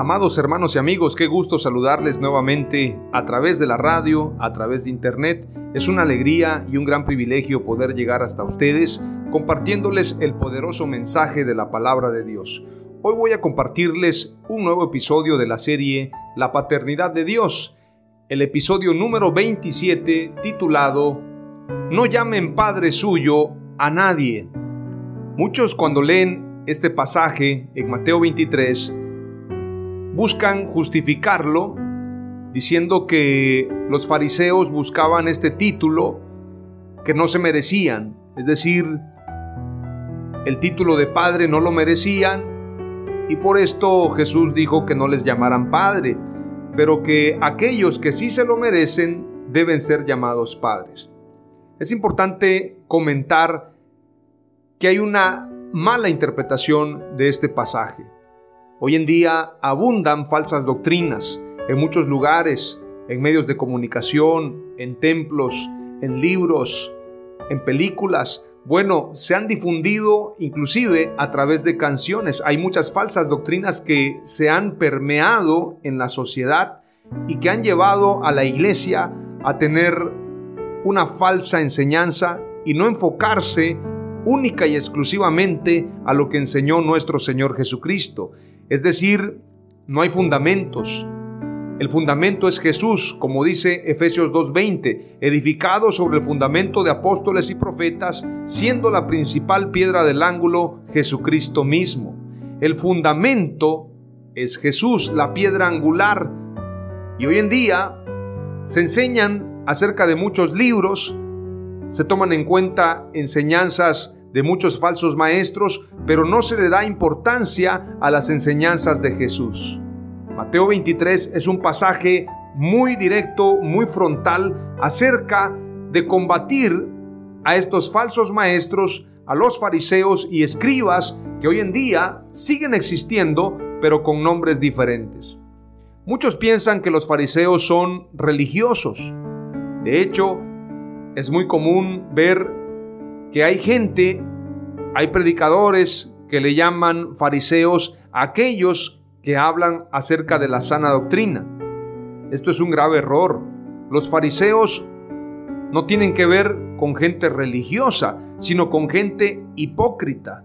Amados hermanos y amigos, qué gusto saludarles nuevamente a través de la radio, a través de internet. Es una alegría y un gran privilegio poder llegar hasta ustedes compartiéndoles el poderoso mensaje de la palabra de Dios. Hoy voy a compartirles un nuevo episodio de la serie La paternidad de Dios, el episodio número 27 titulado No llamen Padre suyo a nadie. Muchos cuando leen este pasaje en Mateo 23, buscan justificarlo diciendo que los fariseos buscaban este título que no se merecían, es decir, el título de padre no lo merecían y por esto Jesús dijo que no les llamaran padre, pero que aquellos que sí se lo merecen deben ser llamados padres. Es importante comentar que hay una mala interpretación de este pasaje. Hoy en día abundan falsas doctrinas en muchos lugares, en medios de comunicación, en templos, en libros, en películas. Bueno, se han difundido inclusive a través de canciones. Hay muchas falsas doctrinas que se han permeado en la sociedad y que han llevado a la iglesia a tener una falsa enseñanza y no enfocarse única y exclusivamente a lo que enseñó nuestro Señor Jesucristo. Es decir, no hay fundamentos. El fundamento es Jesús, como dice Efesios 2.20, edificado sobre el fundamento de apóstoles y profetas, siendo la principal piedra del ángulo Jesucristo mismo. El fundamento es Jesús, la piedra angular. Y hoy en día se enseñan acerca de muchos libros, se toman en cuenta enseñanzas de muchos falsos maestros, pero no se le da importancia a las enseñanzas de Jesús. Mateo 23 es un pasaje muy directo, muy frontal acerca de combatir a estos falsos maestros, a los fariseos y escribas que hoy en día siguen existiendo, pero con nombres diferentes. Muchos piensan que los fariseos son religiosos. De hecho, es muy común ver que hay gente, hay predicadores que le llaman fariseos a aquellos que hablan acerca de la sana doctrina. Esto es un grave error. Los fariseos no tienen que ver con gente religiosa, sino con gente hipócrita.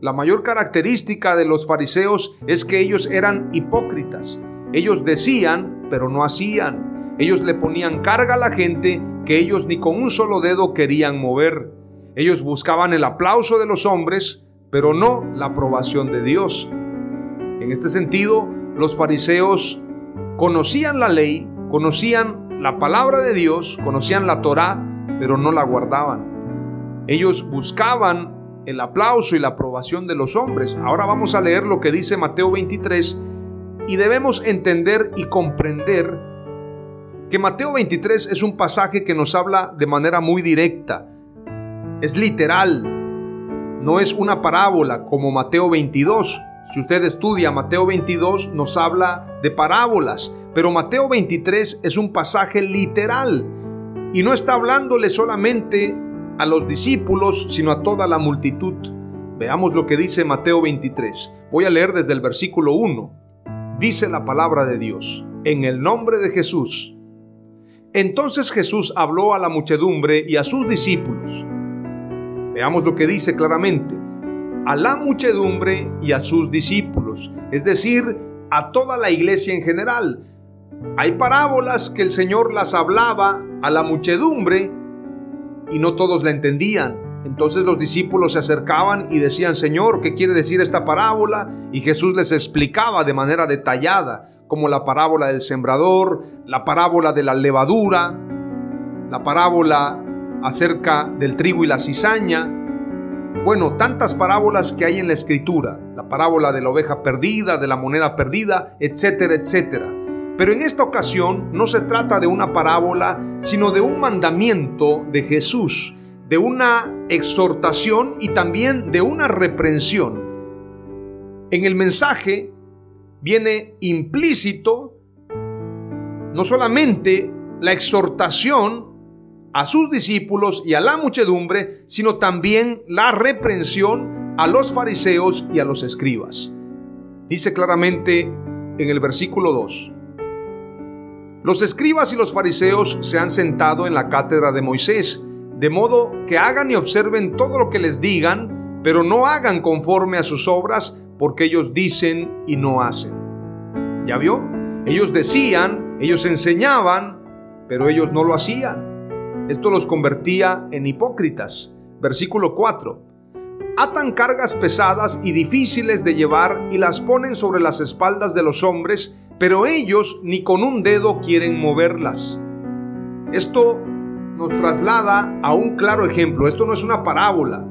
La mayor característica de los fariseos es que ellos eran hipócritas. Ellos decían, pero no hacían. Ellos le ponían carga a la gente que ellos ni con un solo dedo querían mover. Ellos buscaban el aplauso de los hombres, pero no la aprobación de Dios. En este sentido, los fariseos conocían la ley, conocían la palabra de Dios, conocían la Torá, pero no la guardaban. Ellos buscaban el aplauso y la aprobación de los hombres. Ahora vamos a leer lo que dice Mateo 23 y debemos entender y comprender que Mateo 23 es un pasaje que nos habla de manera muy directa es literal, no es una parábola como Mateo 22. Si usted estudia Mateo 22 nos habla de parábolas, pero Mateo 23 es un pasaje literal y no está hablándole solamente a los discípulos, sino a toda la multitud. Veamos lo que dice Mateo 23. Voy a leer desde el versículo 1. Dice la palabra de Dios, en el nombre de Jesús. Entonces Jesús habló a la muchedumbre y a sus discípulos. Veamos lo que dice claramente. A la muchedumbre y a sus discípulos, es decir, a toda la iglesia en general. Hay parábolas que el Señor las hablaba a la muchedumbre y no todos la entendían. Entonces los discípulos se acercaban y decían, Señor, ¿qué quiere decir esta parábola? Y Jesús les explicaba de manera detallada, como la parábola del sembrador, la parábola de la levadura, la parábola acerca del trigo y la cizaña. Bueno, tantas parábolas que hay en la escritura, la parábola de la oveja perdida, de la moneda perdida, etcétera, etcétera. Pero en esta ocasión no se trata de una parábola, sino de un mandamiento de Jesús de una exhortación y también de una reprensión. En el mensaje viene implícito no solamente la exhortación a sus discípulos y a la muchedumbre, sino también la reprensión a los fariseos y a los escribas. Dice claramente en el versículo 2, los escribas y los fariseos se han sentado en la cátedra de Moisés, de modo que hagan y observen todo lo que les digan, pero no hagan conforme a sus obras, porque ellos dicen y no hacen. ¿Ya vio? Ellos decían, ellos enseñaban, pero ellos no lo hacían. Esto los convertía en hipócritas. Versículo 4. Atan cargas pesadas y difíciles de llevar y las ponen sobre las espaldas de los hombres, pero ellos ni con un dedo quieren moverlas. Esto nos traslada a un claro ejemplo. Esto no es una parábola.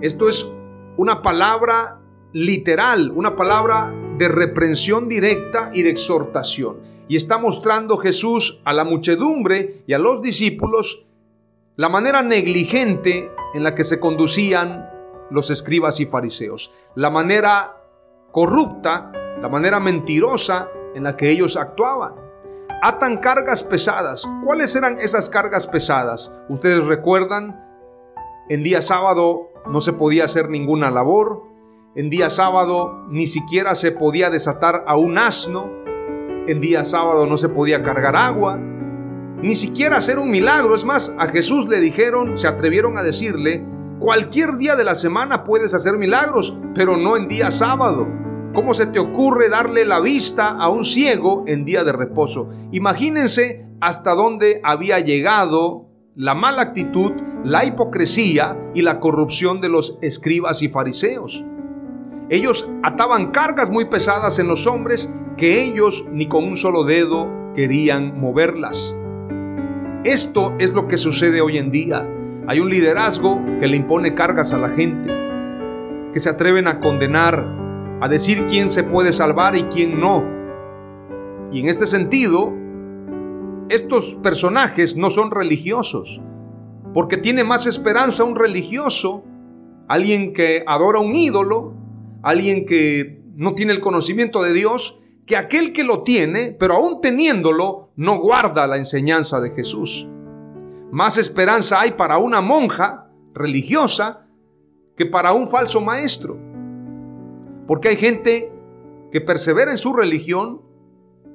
Esto es una palabra literal, una palabra de reprensión directa y de exhortación. Y está mostrando Jesús a la muchedumbre y a los discípulos la manera negligente en la que se conducían los escribas y fariseos, la manera corrupta, la manera mentirosa en la que ellos actuaban atan cargas pesadas. ¿Cuáles eran esas cargas pesadas? Ustedes recuerdan, en día sábado no se podía hacer ninguna labor, en día sábado ni siquiera se podía desatar a un asno, en día sábado no se podía cargar agua, ni siquiera hacer un milagro. Es más, a Jesús le dijeron, se atrevieron a decirle, cualquier día de la semana puedes hacer milagros, pero no en día sábado. ¿Cómo se te ocurre darle la vista a un ciego en día de reposo? Imagínense hasta dónde había llegado la mala actitud, la hipocresía y la corrupción de los escribas y fariseos. Ellos ataban cargas muy pesadas en los hombres que ellos ni con un solo dedo querían moverlas. Esto es lo que sucede hoy en día. Hay un liderazgo que le impone cargas a la gente, que se atreven a condenar a decir quién se puede salvar y quién no. Y en este sentido, estos personajes no son religiosos, porque tiene más esperanza un religioso, alguien que adora un ídolo, alguien que no tiene el conocimiento de Dios, que aquel que lo tiene, pero aún teniéndolo, no guarda la enseñanza de Jesús. Más esperanza hay para una monja religiosa que para un falso maestro. Porque hay gente que persevera en su religión,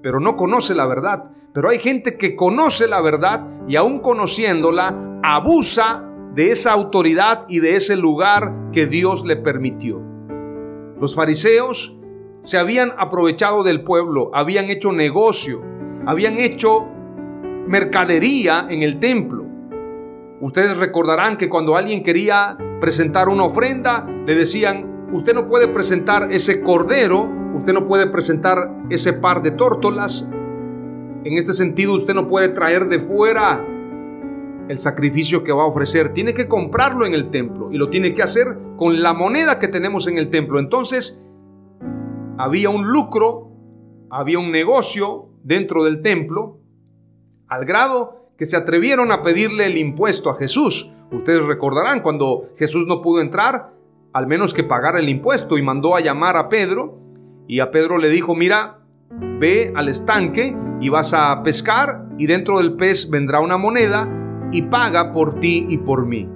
pero no conoce la verdad. Pero hay gente que conoce la verdad y aún conociéndola, abusa de esa autoridad y de ese lugar que Dios le permitió. Los fariseos se habían aprovechado del pueblo, habían hecho negocio, habían hecho mercadería en el templo. Ustedes recordarán que cuando alguien quería presentar una ofrenda, le decían, Usted no puede presentar ese cordero, usted no puede presentar ese par de tórtolas. En este sentido, usted no puede traer de fuera el sacrificio que va a ofrecer. Tiene que comprarlo en el templo y lo tiene que hacer con la moneda que tenemos en el templo. Entonces, había un lucro, había un negocio dentro del templo, al grado que se atrevieron a pedirle el impuesto a Jesús. Ustedes recordarán cuando Jesús no pudo entrar, al menos que pagara el impuesto y mandó a llamar a Pedro y a Pedro le dijo, mira, ve al estanque y vas a pescar y dentro del pez vendrá una moneda y paga por ti y por mí.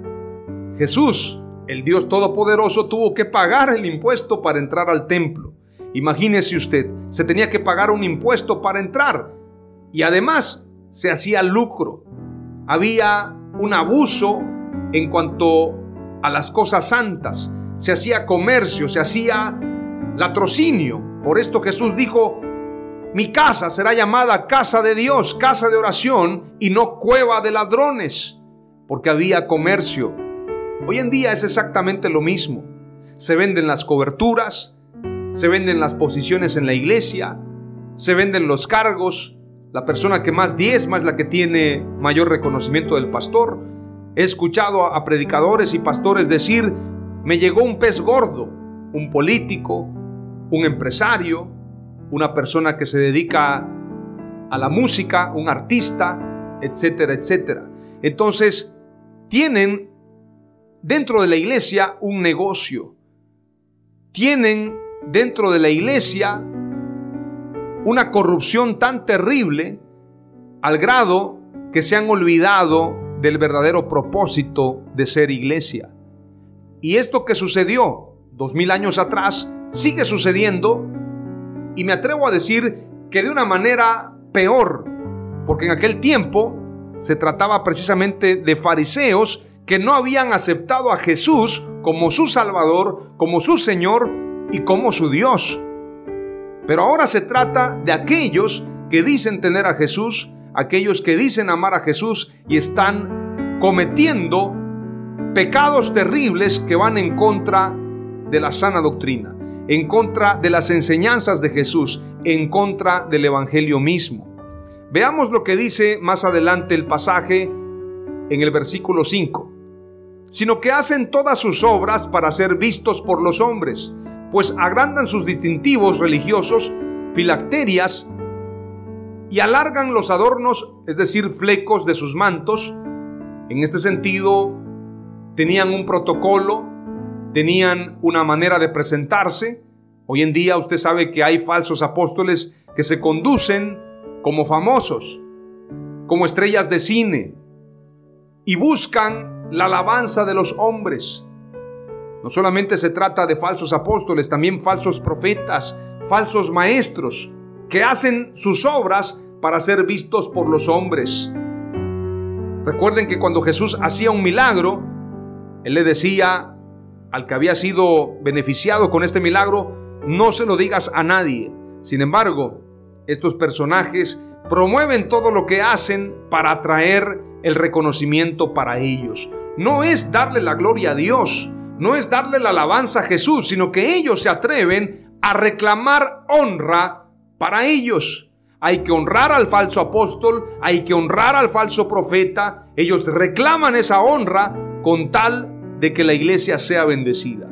Jesús el Dios Todopoderoso tuvo que pagar el impuesto para entrar al templo. Imagínese usted, se tenía que pagar un impuesto para entrar y además se hacía lucro. Había un abuso en cuanto a las cosas santas. Se hacía comercio, se hacía latrocinio. Por esto Jesús dijo, mi casa será llamada casa de Dios, casa de oración y no cueva de ladrones, porque había comercio. Hoy en día es exactamente lo mismo. Se venden las coberturas, se venden las posiciones en la iglesia, se venden los cargos. La persona que más diezma es la que tiene mayor reconocimiento del pastor. He escuchado a predicadores y pastores decir, me llegó un pez gordo, un político, un empresario, una persona que se dedica a la música, un artista, etcétera, etcétera. Entonces, tienen dentro de la iglesia un negocio. Tienen dentro de la iglesia una corrupción tan terrible al grado que se han olvidado del verdadero propósito de ser iglesia. Y esto que sucedió dos mil años atrás sigue sucediendo y me atrevo a decir que de una manera peor, porque en aquel tiempo se trataba precisamente de fariseos que no habían aceptado a Jesús como su Salvador, como su Señor y como su Dios. Pero ahora se trata de aquellos que dicen tener a Jesús, aquellos que dicen amar a Jesús y están cometiendo pecados terribles que van en contra de la sana doctrina en contra de las enseñanzas de Jesús, en contra del Evangelio mismo. Veamos lo que dice más adelante el pasaje en el versículo 5. Sino que hacen todas sus obras para ser vistos por los hombres, pues agrandan sus distintivos religiosos, filacterias, y alargan los adornos, es decir, flecos de sus mantos. En este sentido, tenían un protocolo, tenían una manera de presentarse. Hoy en día usted sabe que hay falsos apóstoles que se conducen como famosos, como estrellas de cine, y buscan la alabanza de los hombres. No solamente se trata de falsos apóstoles, también falsos profetas, falsos maestros, que hacen sus obras para ser vistos por los hombres. Recuerden que cuando Jesús hacía un milagro, Él le decía al que había sido beneficiado con este milagro, no se lo digas a nadie. Sin embargo, estos personajes promueven todo lo que hacen para atraer el reconocimiento para ellos. No es darle la gloria a Dios, no es darle la alabanza a Jesús, sino que ellos se atreven a reclamar honra para ellos. Hay que honrar al falso apóstol, hay que honrar al falso profeta. Ellos reclaman esa honra con tal de que la iglesia sea bendecida.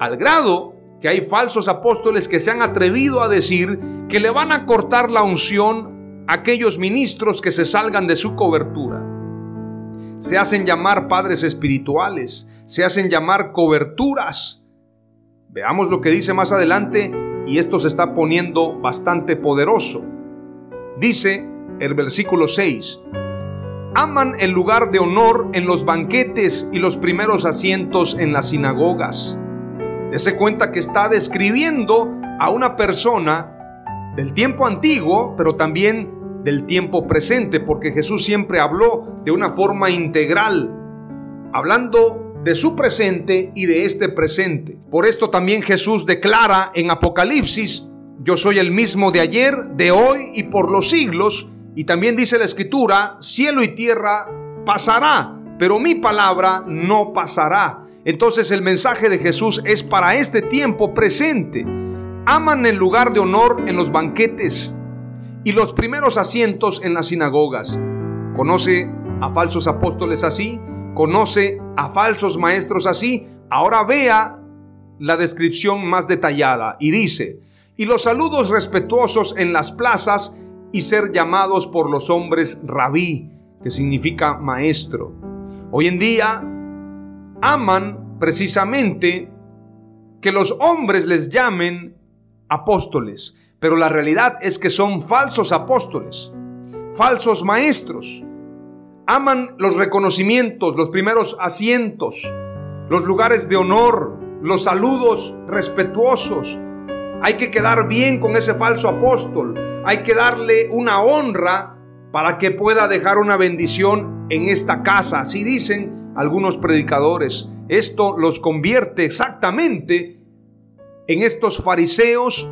Al grado que hay falsos apóstoles que se han atrevido a decir que le van a cortar la unción a aquellos ministros que se salgan de su cobertura. Se hacen llamar padres espirituales, se hacen llamar coberturas. Veamos lo que dice más adelante y esto se está poniendo bastante poderoso. Dice el versículo 6, aman el lugar de honor en los banquetes y los primeros asientos en las sinagogas. Dese cuenta que está describiendo a una persona del tiempo antiguo, pero también del tiempo presente, porque Jesús siempre habló de una forma integral, hablando de su presente y de este presente. Por esto también Jesús declara en Apocalipsis, yo soy el mismo de ayer, de hoy y por los siglos, y también dice la escritura, cielo y tierra pasará, pero mi palabra no pasará. Entonces el mensaje de Jesús es para este tiempo presente. Aman el lugar de honor en los banquetes y los primeros asientos en las sinagogas. ¿Conoce a falsos apóstoles así? ¿Conoce a falsos maestros así? Ahora vea la descripción más detallada y dice, y los saludos respetuosos en las plazas y ser llamados por los hombres rabí, que significa maestro. Hoy en día aman precisamente que los hombres les llamen apóstoles, pero la realidad es que son falsos apóstoles, falsos maestros. Aman los reconocimientos, los primeros asientos. los lugares de honor, los saludos respetuosos. Hay que quedar bien con ese falso apóstol. Hay que darle una honra para que pueda dejar una bendición en esta casa. Así dicen algunos predicadores. Esto los convierte exactamente en estos fariseos,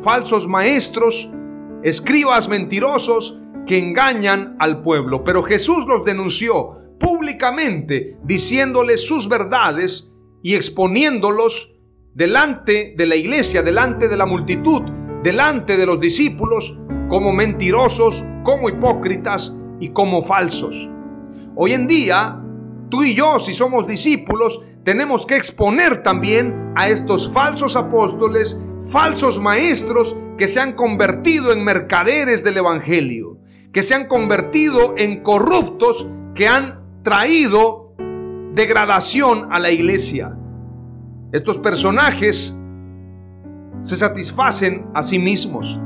falsos maestros, escribas mentirosos que engañan al pueblo. Pero Jesús los denunció públicamente, diciéndoles sus verdades y exponiéndolos delante de la iglesia, delante de la multitud, delante de los discípulos, como mentirosos, como hipócritas y como falsos. Hoy en día, tú y yo, si somos discípulos, tenemos que exponer también a estos falsos apóstoles, falsos maestros que se han convertido en mercaderes del Evangelio, que se han convertido en corruptos que han traído degradación a la iglesia. Estos personajes se satisfacen a sí mismos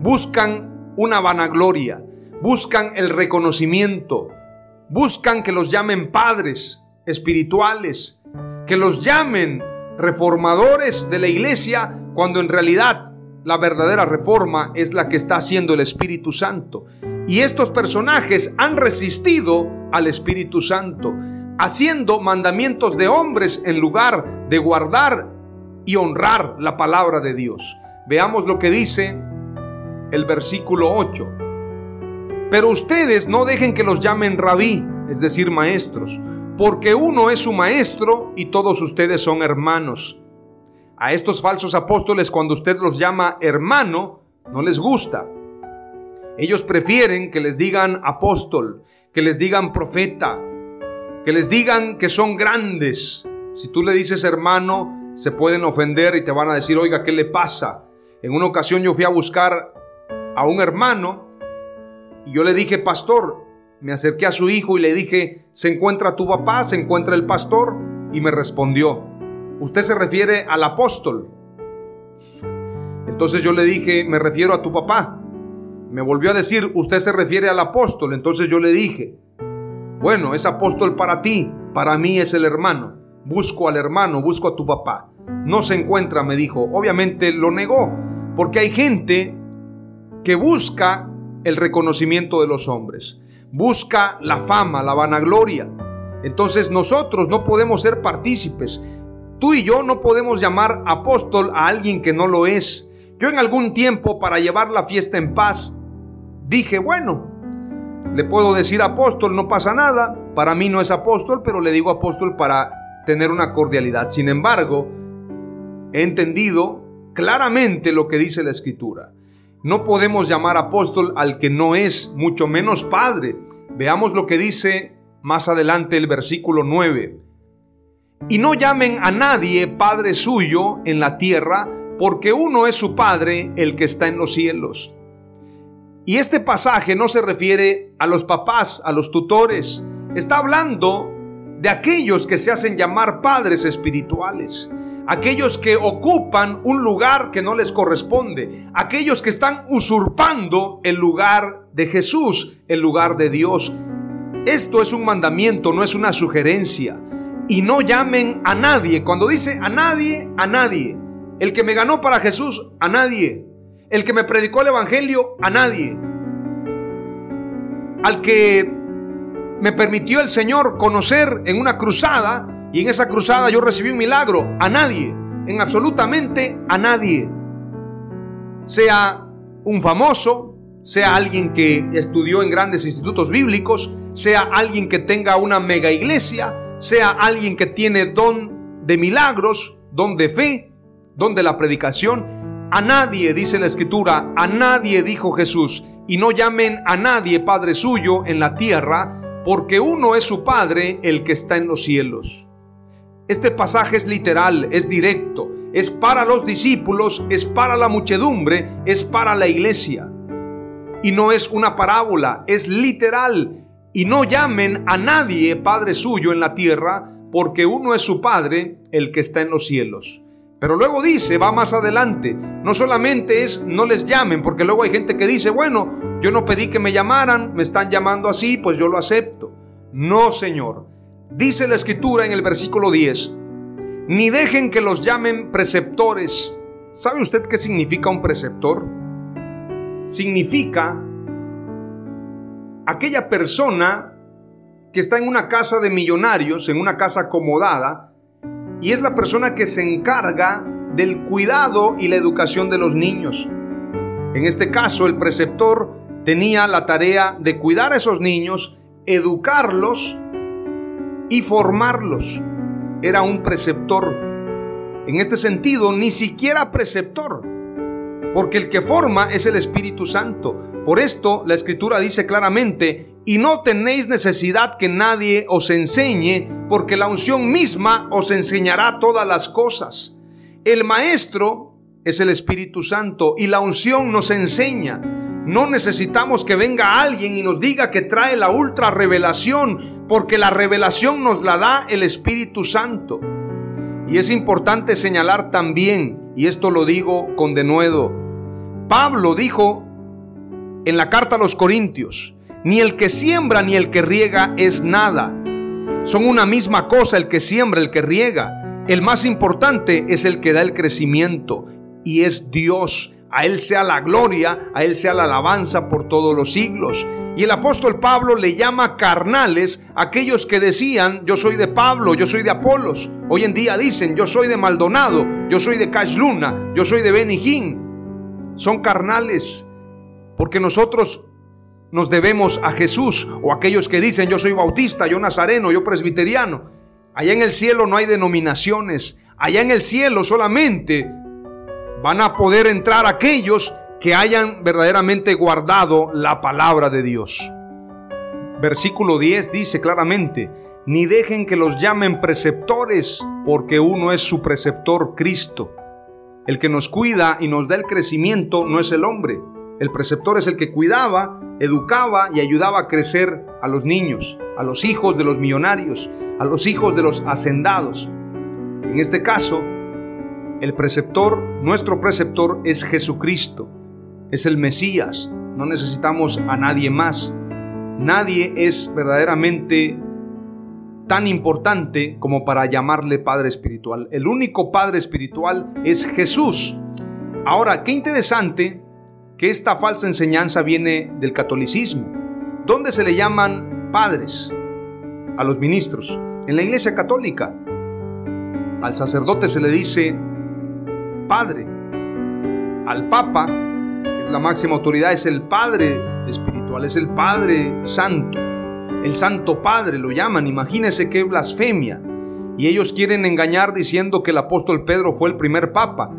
buscan una vanagloria, buscan el reconocimiento, buscan que los llamen padres espirituales, que los llamen reformadores de la iglesia, cuando en realidad la verdadera reforma es la que está haciendo el Espíritu Santo. Y estos personajes han resistido al Espíritu Santo, haciendo mandamientos de hombres en lugar de guardar y honrar la palabra de Dios. Veamos lo que dice el versículo 8. Pero ustedes no dejen que los llamen rabí, es decir, maestros, porque uno es su maestro y todos ustedes son hermanos. A estos falsos apóstoles cuando usted los llama hermano, no les gusta. Ellos prefieren que les digan apóstol, que les digan profeta, que les digan que son grandes. Si tú le dices hermano, se pueden ofender y te van a decir, oiga, ¿qué le pasa? En una ocasión yo fui a buscar a un hermano y yo le dije, pastor, me acerqué a su hijo y le dije, ¿se encuentra tu papá? ¿Se encuentra el pastor? Y me respondió, usted se refiere al apóstol. Entonces yo le dije, me refiero a tu papá. Me volvió a decir, usted se refiere al apóstol. Entonces yo le dije, bueno, es apóstol para ti, para mí es el hermano. Busco al hermano, busco a tu papá. No se encuentra, me dijo. Obviamente lo negó, porque hay gente que busca el reconocimiento de los hombres, busca la fama, la vanagloria. Entonces nosotros no podemos ser partícipes. Tú y yo no podemos llamar apóstol a alguien que no lo es. Yo en algún tiempo para llevar la fiesta en paz dije, bueno, le puedo decir apóstol, no pasa nada. Para mí no es apóstol, pero le digo apóstol para tener una cordialidad. Sin embargo, he entendido claramente lo que dice la escritura. No podemos llamar apóstol al que no es, mucho menos padre. Veamos lo que dice más adelante el versículo 9. Y no llamen a nadie Padre suyo en la tierra, porque uno es su Padre, el que está en los cielos. Y este pasaje no se refiere a los papás, a los tutores. Está hablando de aquellos que se hacen llamar padres espirituales aquellos que ocupan un lugar que no les corresponde, aquellos que están usurpando el lugar de Jesús, el lugar de Dios. Esto es un mandamiento, no es una sugerencia. Y no llamen a nadie. Cuando dice a nadie, a nadie. El que me ganó para Jesús, a nadie. El que me predicó el Evangelio, a nadie. Al que me permitió el Señor conocer en una cruzada, y en esa cruzada yo recibí un milagro. A nadie, en absolutamente a nadie. Sea un famoso, sea alguien que estudió en grandes institutos bíblicos, sea alguien que tenga una mega iglesia, sea alguien que tiene don de milagros, don de fe, don de la predicación. A nadie, dice la escritura, a nadie dijo Jesús, y no llamen a nadie Padre suyo en la tierra, porque uno es su Padre, el que está en los cielos. Este pasaje es literal, es directo, es para los discípulos, es para la muchedumbre, es para la iglesia. Y no es una parábola, es literal. Y no llamen a nadie Padre suyo en la tierra, porque uno es su Padre, el que está en los cielos. Pero luego dice, va más adelante, no solamente es no les llamen, porque luego hay gente que dice, bueno, yo no pedí que me llamaran, me están llamando así, pues yo lo acepto. No, Señor. Dice la escritura en el versículo 10, ni dejen que los llamen preceptores. ¿Sabe usted qué significa un preceptor? Significa aquella persona que está en una casa de millonarios, en una casa acomodada, y es la persona que se encarga del cuidado y la educación de los niños. En este caso, el preceptor tenía la tarea de cuidar a esos niños, educarlos y formarlos. Era un preceptor. En este sentido, ni siquiera preceptor, porque el que forma es el Espíritu Santo. Por esto la Escritura dice claramente, y no tenéis necesidad que nadie os enseñe, porque la unción misma os enseñará todas las cosas. El Maestro es el Espíritu Santo y la unción nos enseña. No necesitamos que venga alguien y nos diga que trae la ultra revelación, porque la revelación nos la da el Espíritu Santo. Y es importante señalar también, y esto lo digo con denuedo, Pablo dijo en la carta a los Corintios, ni el que siembra ni el que riega es nada. Son una misma cosa el que siembra, el que riega. El más importante es el que da el crecimiento y es Dios. A Él sea la gloria, a Él sea la alabanza por todos los siglos. Y el apóstol Pablo le llama carnales aquellos que decían, yo soy de Pablo, yo soy de Apolos. Hoy en día dicen, yo soy de Maldonado, yo soy de Cash Luna, yo soy de Benijín. Son carnales, porque nosotros nos debemos a Jesús o aquellos que dicen, yo soy bautista, yo nazareno, yo presbiteriano. Allá en el cielo no hay denominaciones. Allá en el cielo solamente van a poder entrar aquellos que hayan verdaderamente guardado la palabra de Dios. Versículo 10 dice claramente, ni dejen que los llamen preceptores, porque uno es su preceptor, Cristo. El que nos cuida y nos da el crecimiento no es el hombre. El preceptor es el que cuidaba, educaba y ayudaba a crecer a los niños, a los hijos de los millonarios, a los hijos de los hacendados. En este caso, el preceptor, nuestro preceptor es Jesucristo, es el Mesías, no necesitamos a nadie más. Nadie es verdaderamente tan importante como para llamarle Padre Espiritual. El único Padre Espiritual es Jesús. Ahora, qué interesante que esta falsa enseñanza viene del catolicismo, donde se le llaman padres a los ministros. En la Iglesia Católica, al sacerdote se le dice Padre. Al Papa, que es la máxima autoridad, es el Padre espiritual, es el Padre Santo. El Santo Padre lo llaman, imagínense qué blasfemia. Y ellos quieren engañar diciendo que el apóstol Pedro fue el primer papa.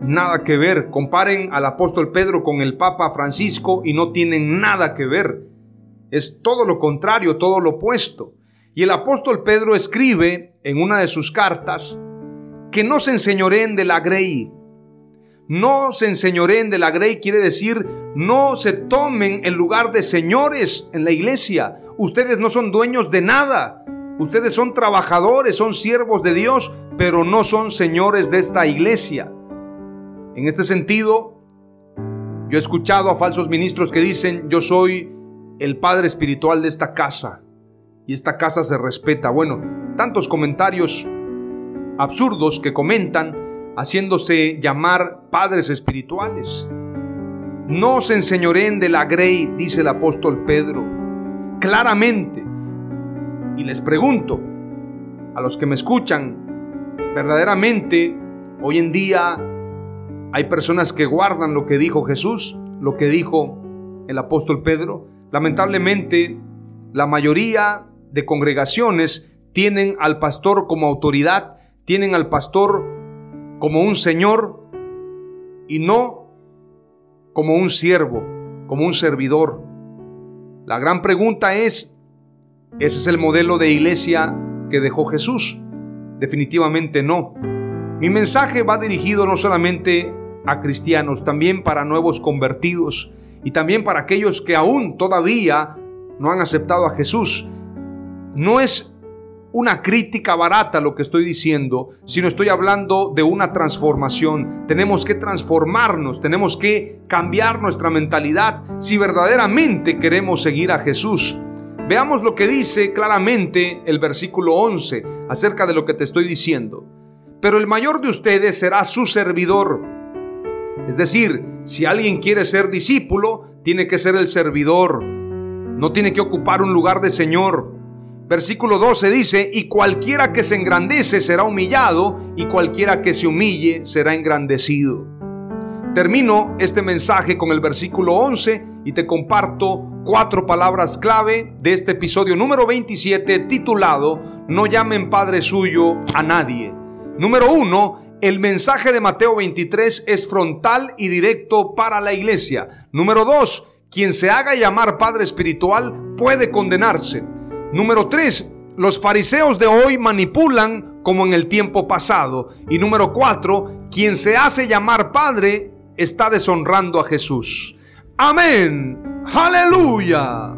Nada que ver. Comparen al apóstol Pedro con el papa Francisco y no tienen nada que ver. Es todo lo contrario, todo lo opuesto. Y el apóstol Pedro escribe en una de sus cartas, que no se enseñoreen de la grey. No se enseñoreen de la grey quiere decir no se tomen el lugar de señores en la iglesia. Ustedes no son dueños de nada. Ustedes son trabajadores, son siervos de Dios, pero no son señores de esta iglesia. En este sentido, yo he escuchado a falsos ministros que dicen, yo soy el padre espiritual de esta casa y esta casa se respeta. Bueno, tantos comentarios absurdos que comentan haciéndose llamar padres espirituales. No se enseñoreen de la grey, dice el apóstol Pedro, claramente. Y les pregunto a los que me escuchan, verdaderamente hoy en día hay personas que guardan lo que dijo Jesús, lo que dijo el apóstol Pedro. Lamentablemente, la mayoría de congregaciones tienen al pastor como autoridad tienen al pastor como un señor y no como un siervo, como un servidor. La gran pregunta es, ¿ese es el modelo de iglesia que dejó Jesús? Definitivamente no. Mi mensaje va dirigido no solamente a cristianos, también para nuevos convertidos y también para aquellos que aún todavía no han aceptado a Jesús. No es una crítica barata lo que estoy diciendo, sino estoy hablando de una transformación. Tenemos que transformarnos, tenemos que cambiar nuestra mentalidad si verdaderamente queremos seguir a Jesús. Veamos lo que dice claramente el versículo 11 acerca de lo que te estoy diciendo. Pero el mayor de ustedes será su servidor. Es decir, si alguien quiere ser discípulo, tiene que ser el servidor. No tiene que ocupar un lugar de Señor. Versículo 12 dice, y cualquiera que se engrandece será humillado, y cualquiera que se humille será engrandecido. Termino este mensaje con el versículo 11 y te comparto cuatro palabras clave de este episodio número 27 titulado No llamen Padre suyo a nadie. Número uno, el mensaje de Mateo 23 es frontal y directo para la iglesia. Número dos, quien se haga llamar Padre espiritual puede condenarse. Número 3. Los fariseos de hoy manipulan como en el tiempo pasado. Y número 4. Quien se hace llamar Padre está deshonrando a Jesús. Amén. Aleluya.